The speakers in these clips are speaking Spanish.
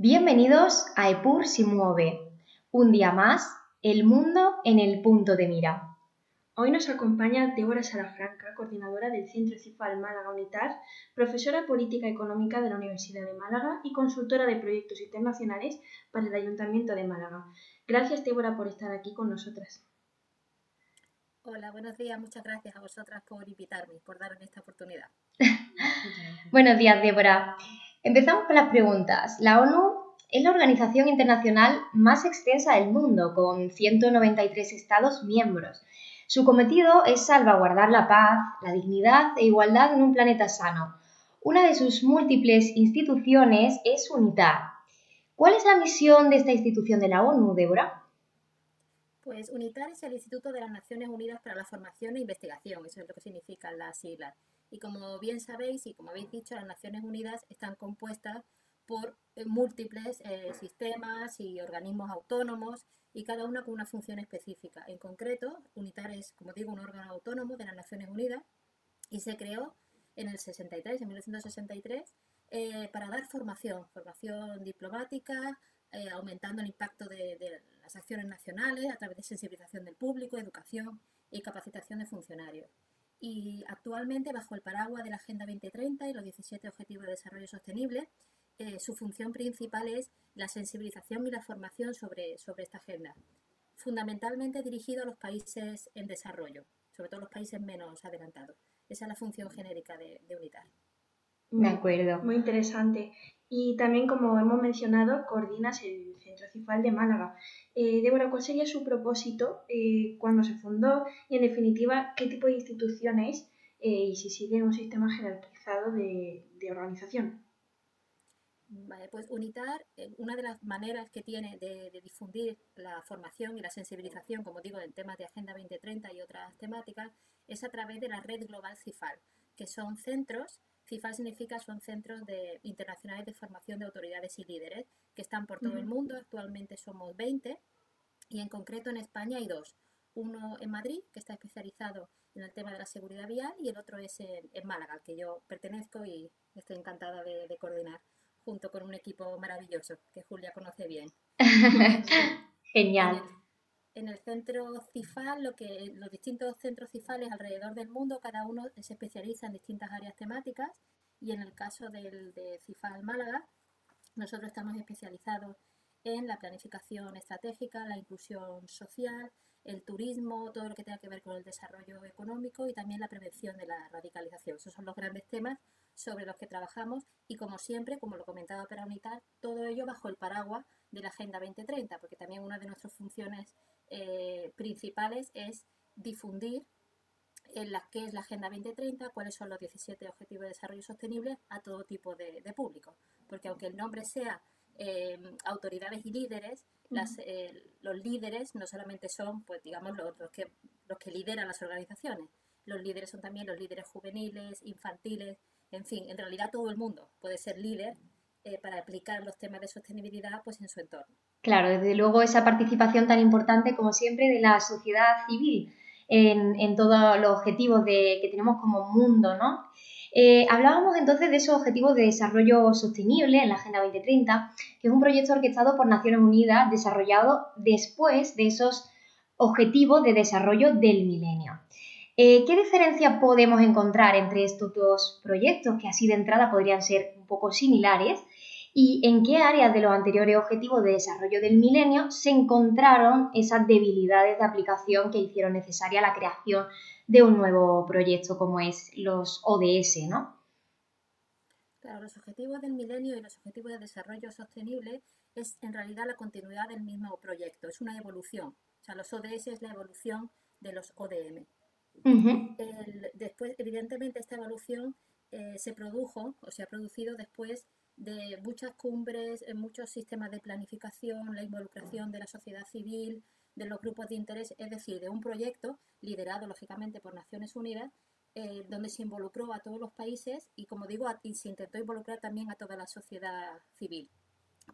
Bienvenidos a EPUR si mueve. Un día más, el mundo en el punto de mira. Hoy nos acompaña Débora Salafranca, coordinadora del Centro CIFAL Málaga Unitar, profesora política económica de la Universidad de Málaga y consultora de proyectos internacionales para el Ayuntamiento de Málaga. Gracias, Débora, por estar aquí con nosotras. Hola, buenos días. Muchas gracias a vosotras por invitarme, por darme esta oportunidad. buenos días, Débora. Empezamos con las preguntas. La ONU es la organización internacional más extensa del mundo, con 193 estados miembros. Su cometido es salvaguardar la paz, la dignidad e igualdad en un planeta sano. Una de sus múltiples instituciones es UNITAR. ¿Cuál es la misión de esta institución de la ONU, Débora? Pues UNITAR es el Instituto de las Naciones Unidas para la Formación e Investigación, eso es lo que significan las siglas. Y como bien sabéis y como habéis dicho, las Naciones Unidas están compuestas por eh, múltiples eh, sistemas y organismos autónomos y cada una con una función específica. En concreto, UNITAR es, como digo, un órgano autónomo de las Naciones Unidas y se creó en el 63, en 1963, eh, para dar formación, formación diplomática, aumentando el impacto de las acciones nacionales a través de sensibilización del público, educación y capacitación de funcionarios y actualmente bajo el paraguas de la Agenda 2030 y los 17 Objetivos de Desarrollo Sostenible, eh, su función principal es la sensibilización y la formación sobre, sobre esta agenda, fundamentalmente dirigido a los países en desarrollo, sobre todo los países menos adelantados. Esa es la función genérica de, de UNITAR. De acuerdo. Muy interesante. Y también, como hemos mencionado, coordinas el Centro Cifal de Málaga. Eh, Débora, ¿cuál sería su propósito eh, cuando se fundó? Y, en definitiva, ¿qué tipo de instituciones eh, y si sigue un sistema jerarquizado de, organización? Vale, pues UNITAR, eh, una de las maneras que tiene de, de, difundir la formación y la sensibilización, como digo, en temas de Agenda 2030 y otras temáticas, es a través de la red global CIFAL, que son centros CIFAL significa son centros de, internacionales de formación de autoridades y líderes que están por todo el mundo. Actualmente somos 20 y en concreto en España hay dos. Uno en Madrid, que está especializado en el tema de la seguridad vial, y el otro es en, Málaga, al que yo pertenezco y estoy encantada de, coordinar junto con un equipo maravilloso que Julia conoce bien. Genial en el centro CIFAL, los distintos centros CIFALes alrededor del mundo, cada uno se especializa en distintas áreas temáticas y en el caso del de CIFAL Málaga, nosotros estamos especializados en la planificación estratégica, la inclusión social, el turismo, todo lo que tenga que ver con el desarrollo económico y también la prevención de la radicalización. Esos son los grandes temas sobre los que trabajamos y como siempre, como lo comentaba Peronitar, todo ello bajo el paraguas de la Agenda 2030, porque también una de nuestras funciones eh, principales es difundir en la que es la Agenda 2030, cuáles son los 17 Objetivos de Desarrollo Sostenible a todo tipo de, público. Porque aunque el nombre sea eh, autoridades y líderes, eh, los líderes no solamente son, pues digamos, los, que, los que lideran las organizaciones. Los líderes son también los líderes juveniles, infantiles, en fin, en realidad todo el mundo puede ser líder para aplicar los temas de sostenibilidad pues, en su entorno. Claro, desde luego esa participación tan importante como siempre de la sociedad civil en, todos los objetivos de, que tenemos como mundo, ¿no? Eh, hablábamos entonces de esos objetivos de desarrollo sostenible en la Agenda 2030, que es un proyecto orquestado por Naciones Unidas desarrollado después de esos objetivos de desarrollo del milenio. Eh, ¿Qué diferencia podemos encontrar entre estos dos proyectos que así de entrada podrían ser un poco similares? Y en qué áreas de los anteriores objetivos de desarrollo del milenio se encontraron esas debilidades de aplicación que hicieron necesaria la creación de un nuevo proyecto como es los ODS, ¿no? Claro, los objetivos del milenio y los objetivos de desarrollo sostenible es en realidad la continuidad del mismo proyecto, es una evolución. O sea, los ODS es la evolución de los ODM. después, evidentemente, esta evolución eh, se produjo o se ha producido después de muchas cumbres, muchos sistemas de planificación, la involucración de la sociedad civil, de los grupos de interés, es decir, de un proyecto liderado lógicamente por Naciones Unidas, eh, donde se involucró a todos los países y, como digo, se intentó involucrar también a toda la sociedad civil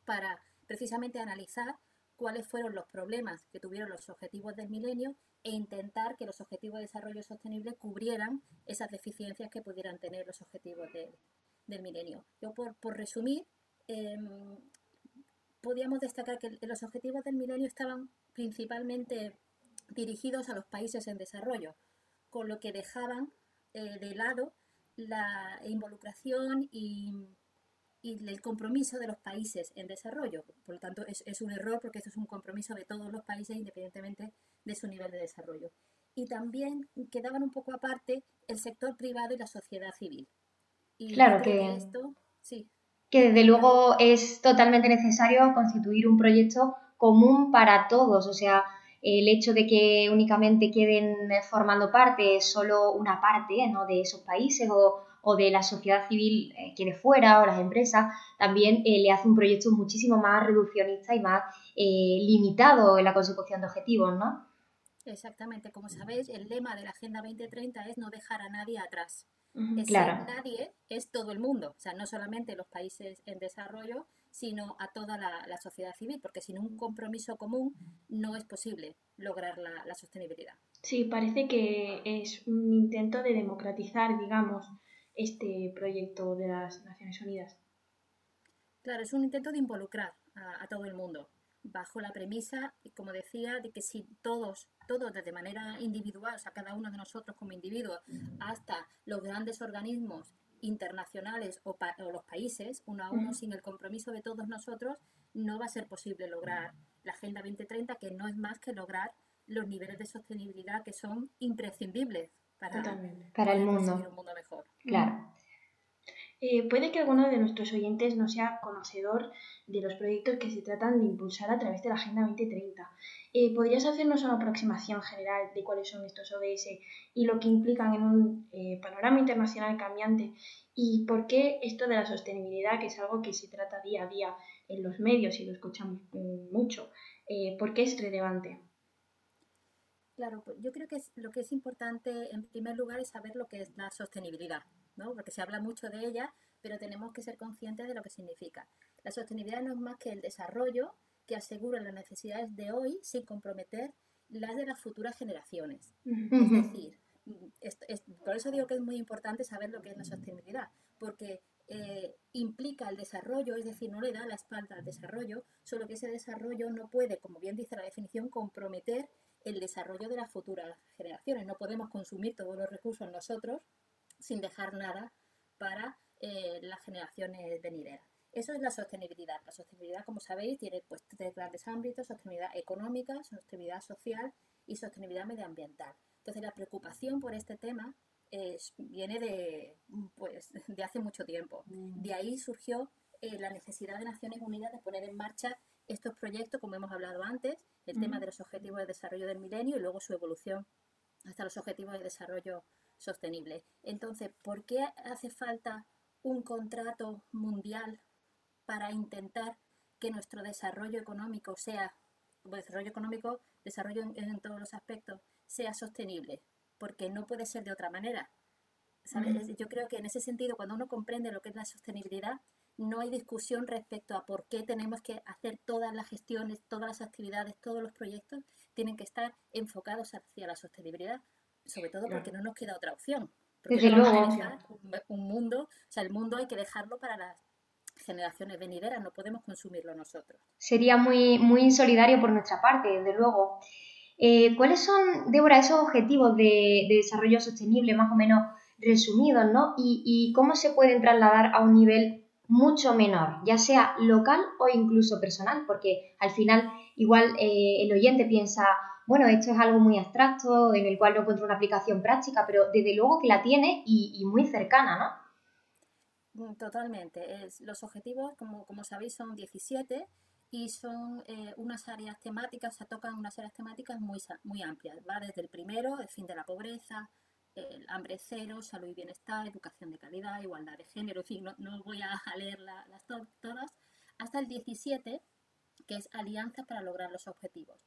para precisamente analizar cuáles fueron los problemas que tuvieron los objetivos del milenio e intentar que los objetivos de desarrollo sostenible cubrieran esas deficiencias que pudieran tener los objetivos de, del milenio. Yo por, resumir, em, podíamos destacar que los objetivos del milenio estaban principalmente dirigidos a los países en desarrollo, con lo que dejaban eh, de lado la involucración y, el compromiso de los países en desarrollo. Por lo tanto, es, es, un error porque esto es un compromiso de todos los países independientemente de su nivel de desarrollo. Y también quedaban un poco aparte el sector privado y la sociedad civil. Y claro que, esto, sí. que desde luego es totalmente necesario constituir un proyecto común para todos, o sea, el hecho de que únicamente queden formando parte solo una parte ¿no? de esos países o, de la sociedad civil eh, que de fuera o las empresas, también eh, le hace un proyecto muchísimo más reduccionista y más eh, limitado en la consecución de objetivos, ¿no? Exactamente, como sabéis, el lema de la Agenda 2030 es no dejar a nadie atrás. Nadie es todo el mundo, o sea, no solamente los países en desarrollo, sino a toda la, sociedad civil, porque sin un compromiso común no es posible lograr la, sostenibilidad. Sí, parece que es un intento de democratizar, digamos, este proyecto de las Naciones Unidas. Claro, es un intento de involucrar a, todo el mundo, bajo la premisa, como decía, de que si todos, todos de manera individual, o sea, cada uno de nosotros como individuos, hasta los grandes organismos internacionales o, los países, uno a uno, sin el compromiso de todos nosotros, no va a ser posible lograr la Agenda 2030, que no es más que lograr los niveles de sostenibilidad que son imprescindibles para, para el mundo. un mundo mejor. Claro. Eh, puede que alguno de nuestros oyentes no sea conocedor de los proyectos que se tratan de impulsar a través de la Agenda 2030. Eh, ¿Podrías hacernos una aproximación general de cuáles son estos ODS y lo que implican en un eh, panorama internacional cambiante? ¿Y por qué esto de la sostenibilidad, que es algo que se trata día a día en los medios y lo escuchamos mm, mucho, por qué es relevante? Claro, pues yo creo que lo que es importante en primer lugar es saber lo que es la sostenibilidad. Porque se habla mucho de ella, pero tenemos que ser conscientes de lo que significa. La sostenibilidad no es más que el desarrollo que asegura las necesidades de hoy sin comprometer las de las futuras generaciones. Es decir, por eso digo que es muy importante saber lo que es la sostenibilidad, porque eh, implica el desarrollo, es decir, no le da la espalda al desarrollo, solo que ese desarrollo no puede, como bien dice la definición, comprometer el desarrollo de las futuras generaciones. No podemos consumir todos los recursos nosotros sin dejar nada para eh, las generaciones venideras. Eso es la sostenibilidad. La sostenibilidad, como sabéis, tiene pues, tres grandes ámbitos, sostenibilidad económica, sostenibilidad social y sostenibilidad medioambiental. Entonces, la preocupación por este tema viene de, pues, de hace mucho tiempo. De ahí surgió eh, la necesidad de Naciones Unidas de poner en marcha estos proyectos, como hemos hablado antes, el tema de los objetivos de desarrollo del milenio y luego su evolución hasta los objetivos de desarrollo sostenible. Entonces, ¿por qué hace falta un contrato mundial para intentar que nuestro desarrollo económico sea, desarrollo económico, desarrollo en, todos los aspectos, sea sostenible? Porque no puede ser de otra manera. Yo creo que en ese sentido, cuando uno comprende lo que es la sostenibilidad, no hay discusión respecto a por qué tenemos que hacer todas las gestiones, todas las actividades, todos los proyectos tienen que estar enfocados hacia la sostenibilidad, sobre todo porque no nos queda otra opción. Porque luego. Un, mundo, o sea, el mundo hay que dejarlo para las generaciones venideras, no podemos consumirlo nosotros. Sería muy, muy insolidario por nuestra parte, desde luego. Eh, ¿Cuáles son, Débora, esos objetivos de, desarrollo sostenible más o menos resumidos, ¿no? Y, y, cómo se pueden trasladar a un nivel mucho menor, ya sea local o incluso personal, porque al final igual eh, el oyente piensa, bueno, esto es algo muy abstracto en el cual no encuentro una aplicación práctica, pero desde luego que la tiene y, muy cercana, ¿no? Totalmente. los objetivos, como, como sabéis, son 17 y son eh, unas áreas temáticas, se tocan unas áreas temáticas muy, muy amplias. Va desde el primero, el fin de la pobreza, el hambre cero, salud y bienestar, educación de calidad, igualdad de género, en fin, no, voy a leer las todas, hasta el 17, que es alianza para lograr los objetivos.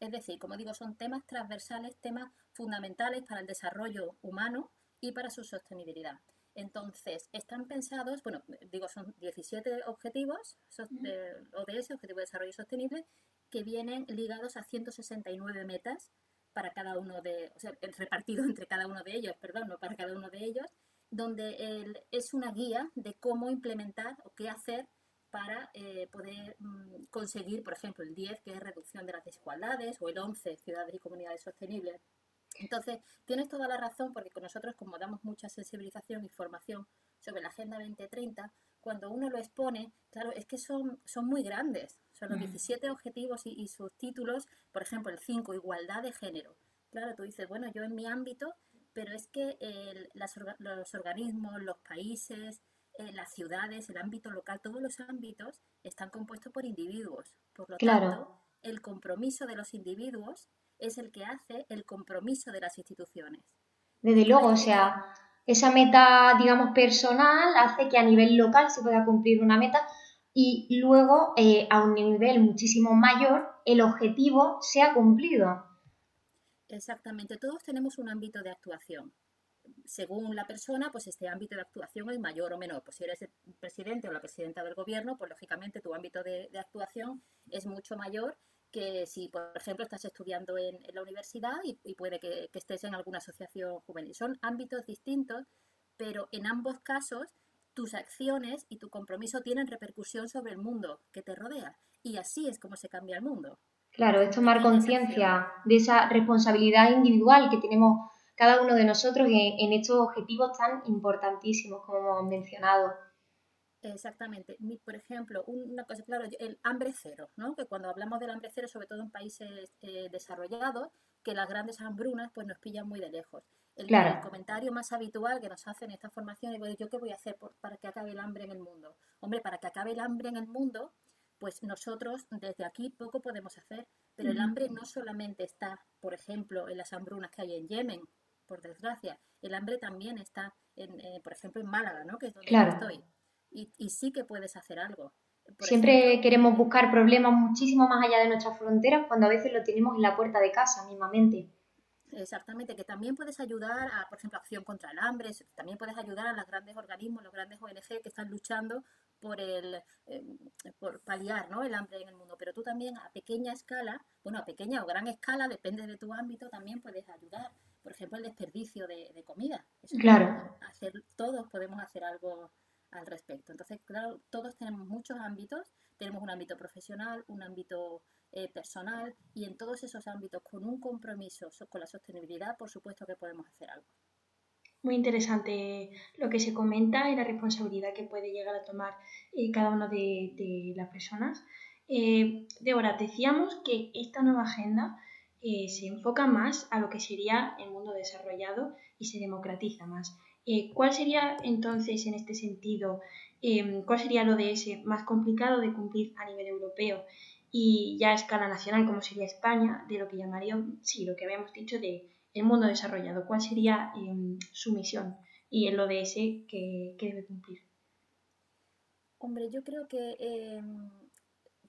Es decir, como digo, son temas transversales, temas fundamentales para el desarrollo humano y para su sostenibilidad. Entonces, están pensados, bueno, digo, son 17 objetivos de ODS, Objetivo de Desarrollo Sostenible, que vienen ligados a 169 metas para cada uno de, o sea, repartido entre cada uno de ellos, perdón, no para cada uno de ellos, donde es una guía de cómo implementar o qué hacer para eh, poder mm, conseguir, por ejemplo, el 10, que es reducción de las desigualdades, o el 11, ciudades y comunidades sostenibles. Entonces, tienes toda la razón porque con nosotros, como damos mucha sensibilización y formación sobre la Agenda 2030, cuando uno lo expone, claro, es que son, son muy grandes. Son los 17 objetivos y, sus títulos, por ejemplo, el 5, igualdad de género. Claro, tú dices, bueno, yo en mi ámbito, pero es que los organismos, los países, eh, las ciudades, el ámbito local, todos los ámbitos están compuestos por individuos. Por lo tanto, el compromiso de los individuos es el que hace el compromiso de las instituciones. Desde luego, o sea, esa meta, digamos, personal hace que a nivel local se pueda cumplir una meta y luego eh, a un nivel muchísimo mayor el objetivo sea cumplido. Exactamente, todos tenemos un ámbito de actuación. Según la persona, pues este ámbito de actuación es mayor o menor. Pues si eres el presidente o la presidenta del gobierno, pues lógicamente tu ámbito de, actuación es mucho mayor que si, por ejemplo, estás estudiando en, la universidad y, puede que, que, estés en alguna asociación juvenil. Son ámbitos distintos, pero en ambos casos tus acciones y tu compromiso tienen repercusión sobre el mundo que te rodea. Y así es como se cambia el mundo. Claro, es tomar conciencia de esa responsabilidad individual que tenemos cada uno de nosotros en, estos objetivos tan importantísimos como hemos mencionado. Exactamente. Por ejemplo, una cosa, claro, el hambre cero, ¿no? Que cuando hablamos del hambre cero, sobre todo en países eh, desarrollados, que las grandes hambrunas pues nos pillan muy de lejos. El, comentario más habitual que nos hacen en esta formación es, ¿yo qué voy a hacer para que acabe el hambre en el mundo? Hombre, para que acabe el hambre en el mundo, pues nosotros desde aquí poco podemos hacer. Pero el hambre no solamente está, por ejemplo, en las hambrunas que hay en Yemen, por desgracia. El hambre también está, en, eh, por ejemplo, en Málaga, ¿no? Que es donde yo estoy. Y, y, sí que puedes hacer algo. Siempre queremos buscar problemas muchísimo más allá de nuestras fronteras cuando a veces lo tenemos en la puerta de casa mismamente. Exactamente, que también puedes ayudar a, por ejemplo, Acción contra el Hambre, también puedes ayudar a los grandes organismos, los grandes ONG que están luchando por el em, por paliar ¿no? el hambre en el mundo. Pero tú también a pequeña escala, bueno, a pequeña o gran escala, depende de tu ámbito, también puedes ayudar. Por ejemplo, el desperdicio de, comida. claro. Hacer, todos podemos hacer algo al respecto. Entonces, claro, todos tenemos muchos ámbitos. Tenemos un ámbito profesional, un ámbito eh, personal y en todos esos ámbitos con un compromiso con la sostenibilidad, por supuesto que podemos hacer algo. Muy interesante lo que se comenta y la responsabilidad que puede llegar a tomar eh, cada una de, las personas. Eh, Débora, decíamos que esta nueva agenda eh, se enfoca más a lo que sería el mundo desarrollado y se democratiza más. ¿Cuál sería entonces en este sentido, cuál sería de ese más complicado de cumplir a nivel europeo y ya a escala nacional como sería España, de lo que llamaría, sí, lo que habíamos dicho de el mundo desarrollado? ¿Cuál sería em, su misión y el ODS que, que, debe cumplir? Hombre, yo creo que em,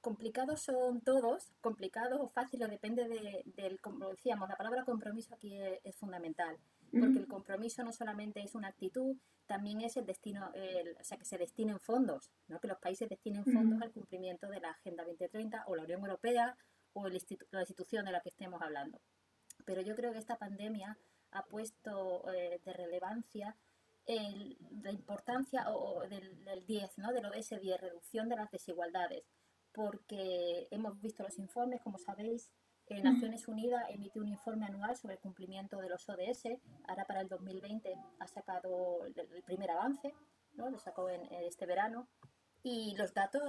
complicados son todos, complicados o fáciles, depende de, del, como decíamos, la palabra compromiso aquí es, fundamental, porque el compromiso no solamente es una actitud, también es el destino, o sea, que se destinen fondos, ¿no? que los países destinen fondos al cumplimiento de la Agenda 2030 o la Unión Europea o la institución de la que estemos hablando. Pero yo creo que esta pandemia ha puesto eh, de relevancia la importancia del, 10, ¿no? de lo de ese 10, reducción de las desigualdades, porque hemos visto los informes, como sabéis, Naciones Unidas emite un informe anual sobre el cumplimiento de los ODS. Ahora para el 2020 ha sacado el primer avance, ¿no? lo sacó en, este verano. Y los datos,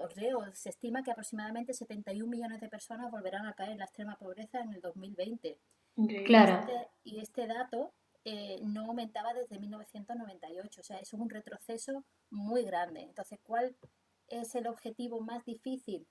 os leo, se estima que aproximadamente 71 millones de personas volverán a caer en la extrema pobreza en el 2020. Claro. Este, y este, dato eh, no aumentaba desde 1998, o sea, es un retroceso muy grande. Entonces, ¿cuál es el objetivo más difícil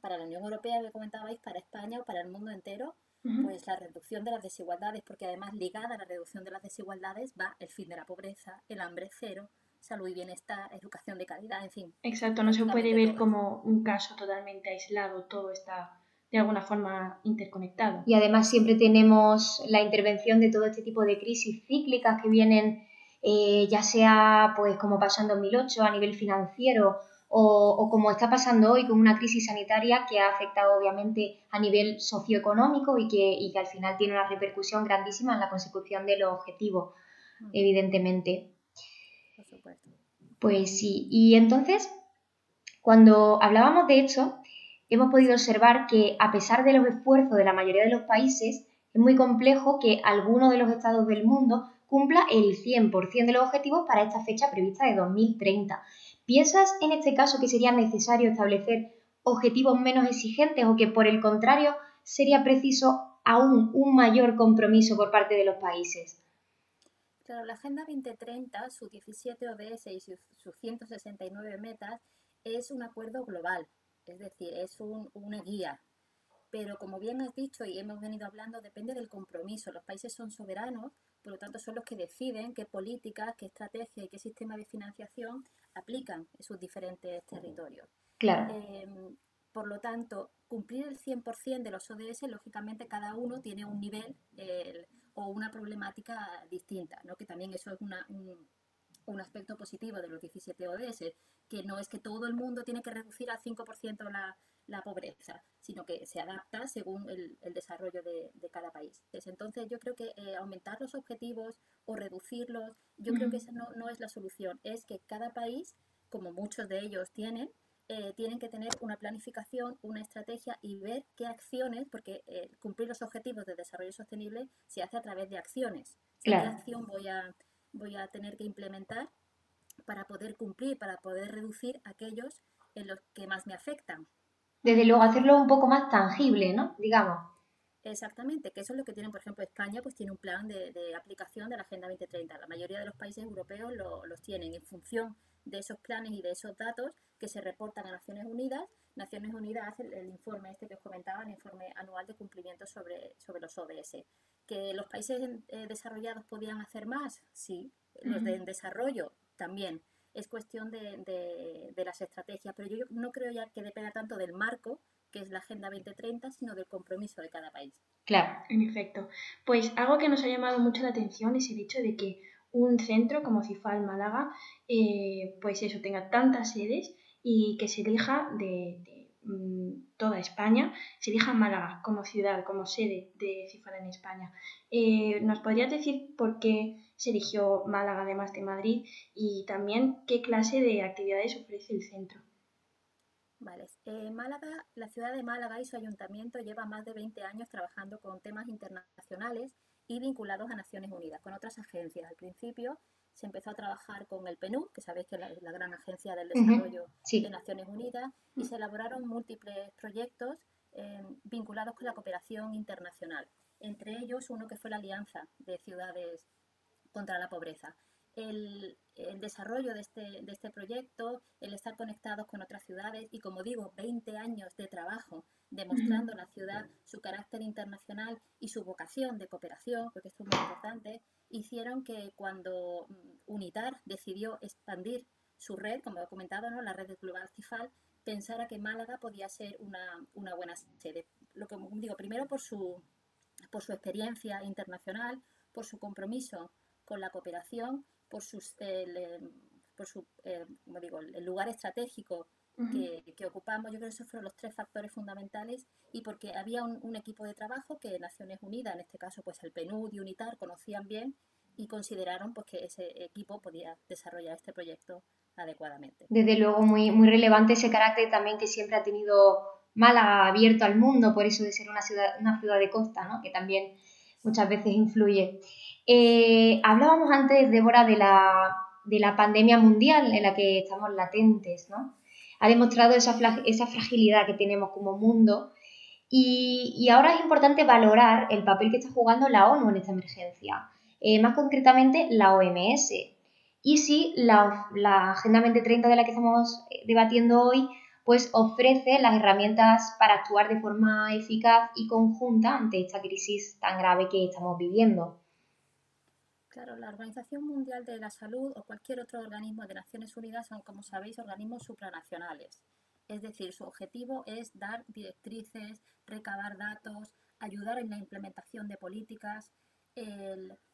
para la Unión Europea que comentabais, para España o para el mundo entero? Pues la reducción de las desigualdades, porque además ligada a la reducción de las desigualdades va el fin de la pobreza, el hambre cero, salud y bienestar, educación de calidad, en fin. Exacto, no se puede ver como un caso totalmente aislado, todo está de alguna forma interconectado. Y además siempre tenemos la intervención de todo este tipo de crisis cíclicas que vienen, eh, ya sea pues como pasó en 2008 a nivel financiero o, como está pasando hoy con una crisis sanitaria que ha afectado obviamente a nivel socioeconómico y que, y que al final tiene una repercusión grandísima en la consecución de los objetivos, mm. evidentemente. Pues sí, y entonces, Cuando hablábamos de esto, hemos podido observar que a pesar de los esfuerzos de la mayoría de los países, es muy complejo que alguno de los estados del mundo cumpla el 100% de los objetivos para esta fecha prevista de 2030. ¿Piensas en este caso que sería necesario establecer objetivos menos exigentes o que por el contrario sería preciso aún un mayor compromiso por parte de los países? Claro, la Agenda 2030, sus 17 ODS y sus, 169 metas es un acuerdo global, es decir, es una guía. Pero como bien has dicho y hemos venido hablando, depende del compromiso. Los países son soberanos, por lo tanto son los que deciden qué políticas, qué estrategia y qué sistema de financiación aplican en sus diferentes territorios. Claro. Em, por lo tanto, cumplir el 100% de los ODS, lógicamente cada uno tiene un nivel o una problemática distinta, ¿no? que también eso es un, un, aspecto positivo de los 17 ODS, que no es que todo el mundo tiene que reducir al 5% la, la pobreza, sino que se adapta según el, desarrollo de, cada país. entonces yo creo que eh, aumentar los objetivos o reducirlos, yo creo que esa no, no es la solución, es que cada país, como muchos de ellos tienen, eh, tienen que tener una planificación, una estrategia y ver qué acciones, porque eh, cumplir los objetivos de desarrollo sostenible se hace a través de acciones. ¿Qué acción voy a, voy a tener que implementar para poder cumplir, para poder reducir aquellos en los que más me afectan? Desde luego, hacerlo un poco más tangible, ¿no? Digamos. Exactamente, que eso es lo que tiene, por ejemplo, España, pues tiene un plan de, aplicación de la Agenda 2030. La mayoría de los países europeos lo, los tienen en función de esos planes y de esos datos que se reportan a Naciones Unidas. Naciones Unidas hace el, informe este que os comentaba, el informe anual de cumplimiento sobre, sobre los ODS. ¿Que los países eh, desarrollados podían hacer más? Sí. Los de desarrollo también. Es cuestión de, de, las estrategias, pero yo no creo ya que dependa tanto del marco, que es la Agenda 2030, sino del compromiso de cada país. Claro. En efecto. Pues algo que nos ha llamado mucho la atención es el hecho de que un centro como CIFAL Málaga, eh, pues eso, tenga tantas sedes y que se elija de, mm, toda España, se elija Málaga como ciudad, como sede de CIFAL en España. Eh, ¿Nos podrías decir por qué se eligió Málaga además de Madrid y también qué clase de actividades ofrece el centro? Vale. Eh, Málaga, la ciudad de Málaga y su ayuntamiento lleva más de 20 años trabajando con temas internacionales y vinculados a Naciones Unidas, con otras agencias. Al principio se empezó a trabajar con el PNUD, que sabéis que es la, gran agencia del desarrollo de Naciones Unidas, y se elaboraron múltiples proyectos eh, vinculados con la cooperación internacional. Entre ellos, uno que fue la Alianza de Ciudades contra la Pobreza el, desarrollo de este, de este proyecto, el estar conectados con otras ciudades y, como digo, 20 años de trabajo demostrando la ciudad su carácter internacional y su vocación de cooperación, porque esto es muy importante, hicieron que cuando mm, UNITAR decidió expandir su red, como he comentado, ¿no? la red de Global Cifal, pensara que Málaga podía ser una, una buena sede. Lo que digo, primero por su, por su experiencia internacional, por su compromiso con la cooperación por, sus, el, por su, eh, como digo, el lugar estratégico que, ocupamos. Yo creo que esos fueron los tres factores fundamentales y porque había un, equipo de trabajo que Naciones Unidas, en este caso pues el PNUD y UNITAR, conocían bien y consideraron pues, que ese equipo podía desarrollar este proyecto adecuadamente. Desde luego, muy, muy relevante ese carácter también que siempre ha tenido Málaga abierto al mundo, por eso de ser una ciudad, una ciudad de costa, ¿no? que también muchas veces influye. Eh, hablábamos antes, Débora, de la, de la pandemia mundial en la que estamos latentes, ¿no? Ha demostrado esa, esa fragilidad que tenemos como mundo y, ahora es importante valorar el papel que está jugando la ONU en esta emergencia, eh, más concretamente la OMS. Y si la, la Agenda 2030 de la que estamos eh, debatiendo hoy pues ofrece las herramientas para actuar de forma eficaz y conjunta ante esta crisis tan grave que estamos viviendo. Claro, la Organización Mundial de la Salud o cualquier otro organismo de Naciones Unidas son, como sabéis, organismos supranacionales. Es decir, su objetivo es dar directrices, recabar datos, ayudar en la implementación de políticas,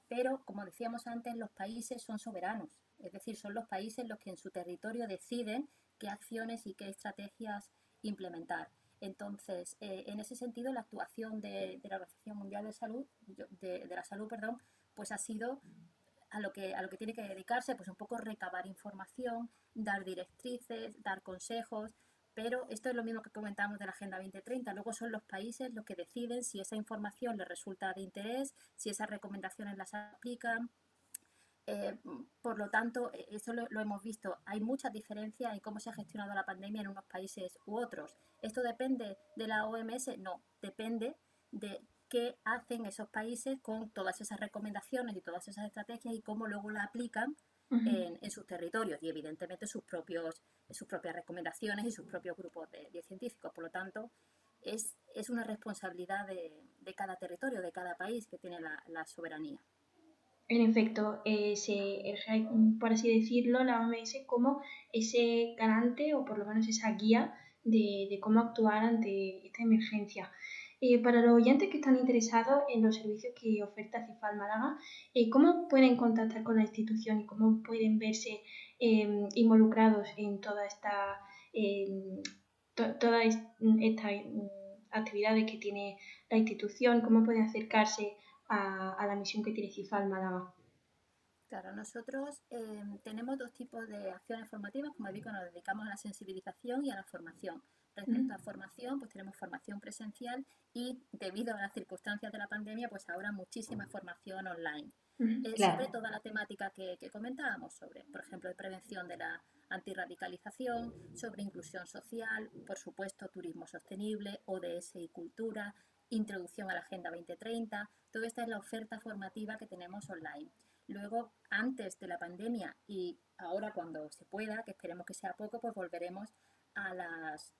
pero, como decíamos antes, los países son soberanos. Es decir, son los países los que en su territorio deciden qué acciones y qué estrategias implementar. Entonces, eh, en ese sentido, la actuación de, la Organización Mundial de Salud, de, la Salud, perdón, pues ha sido a lo que, a lo que tiene que dedicarse, pues un poco recabar información, dar directrices, dar consejos, pero esto es lo mismo que comentamos de la Agenda 2030. Luego son los países los que deciden si esa información les resulta de interés, si esas recomendaciones las aplican. Eh, por lo tanto, e, eso lo, lo, hemos visto. Hay muchas diferencias en cómo se ha gestionado la pandemia en unos países u otros. ¿Esto depende de la OMS? No, depende de qué hacen esos países con todas esas recomendaciones y todas esas estrategias y cómo luego la aplican en, sus territorios y evidentemente sus, propios, sus propias recomendaciones y sus propios grupos de, científicos. Por lo tanto, es, es una responsabilidad de, de, cada territorio, de cada país que tiene la, la soberanía. En efecto, eh, se por así decirlo, la OMS como ese garante o por lo menos esa guía de, de cómo actuar ante esta emergencia. Eh, para los oyentes que están interesados en los servicios que oferta CIFAL Málaga, eh, ¿cómo pueden contactar con la institución y cómo pueden verse em, involucrados en toda esta, em, todas estas mm, actividades que tiene la institución? ¿Cómo pueden acercarse a, a la misión que tiene CIFAL Málaga? Claro, nosotros em, tenemos dos tipos de acciones formativas. Como digo, nos dedicamos a la sensibilización y a la formación. Respecto a formación, pues tenemos formación presencial y debido a las circunstancias de la pandemia, pues ahora muchísima formación online. Sobre toda la temática que, comentábamos, sobre, por ejemplo, prevención de la antirradicalización, sobre inclusión social, por supuesto, turismo sostenible, ODS y cultura, introducción a la Agenda 2030. Toda esta es la oferta formativa que tenemos online. Luego, antes de la pandemia y ahora cuando se pueda, que esperemos que sea poco, pues volveremos a las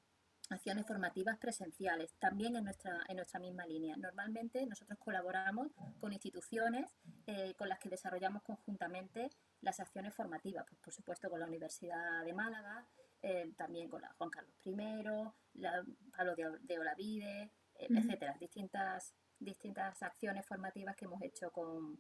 acciones formativas presenciales, también en nuestra, en nuestra misma línea. Normalmente nosotros colaboramos con instituciones eh, con las que desarrollamos conjuntamente las acciones formativas, pues, por supuesto con la Universidad de Málaga, eh, también con la Juan Carlos I, la Pablo de, Olavide, eh, etcétera, distintas, distintas acciones formativas que hemos hecho con,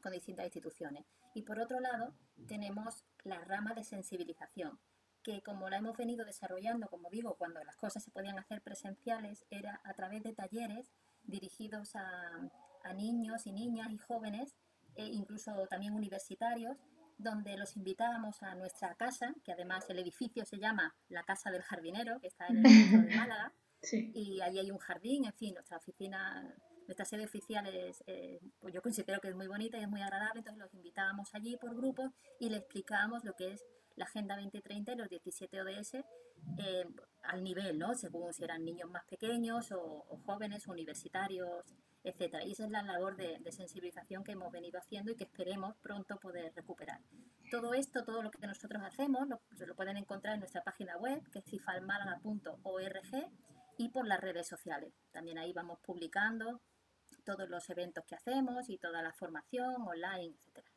con distintas instituciones. Y por otro lado, tenemos la rama de sensibilización, que como la hemos venido desarrollando, como digo, cuando las cosas se podían hacer presenciales, era a través de talleres dirigidos a, niños y niñas y jóvenes, e incluso también universitarios, donde los invitábamos a nuestra casa, que además el edificio se llama la Casa del Jardinero, que está en el centro de Málaga, y allí hay un jardín, en fin, nuestra oficina, nuestra sede oficial es, eh, pues yo considero que es muy bonita y es muy agradable, entonces los invitábamos allí por grupos y le explicábamos lo que es la Agenda 2030 y los 17 ODS eh, al nivel, ¿no? Según si eran niños más pequeños o, jóvenes, universitarios, etcétera. Y esa es la labor de, sensibilización que hemos venido haciendo y que esperemos pronto poder recuperar. Todo esto, todo lo que nosotros hacemos, lo, lo pueden encontrar en nuestra página web, que es cifalmálaga.org, y por las redes sociales. También ahí vamos publicando todos los eventos que hacemos y toda la formación online, etcétera.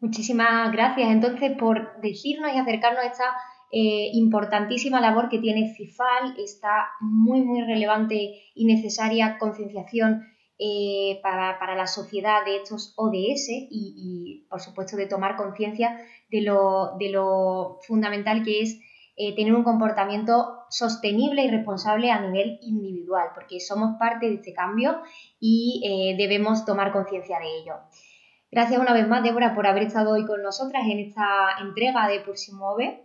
Muchísimas gracias entonces por decirnos y acercarnos a esta eh, importantísima labor que tiene CIFAL, esta muy, muy relevante y necesaria concienciación eh, para, la sociedad de estos ODS y, por supuesto, de tomar conciencia de lo, de lo, fundamental que es eh, tener un comportamiento sostenible y responsable a nivel individual, porque somos parte de este cambio y debemos tomar conciencia de ello. Gracias una vez más, Débora, por haber estado hoy con nosotras en esta entrega de Por si mueve.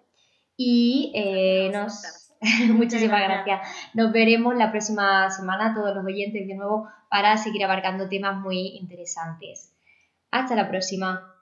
Y eh, nos... Muchísimas gracias. Nos veremos la próxima semana, todos los oyentes de nuevo, para seguir abarcando temas muy interesantes. Hasta la próxima.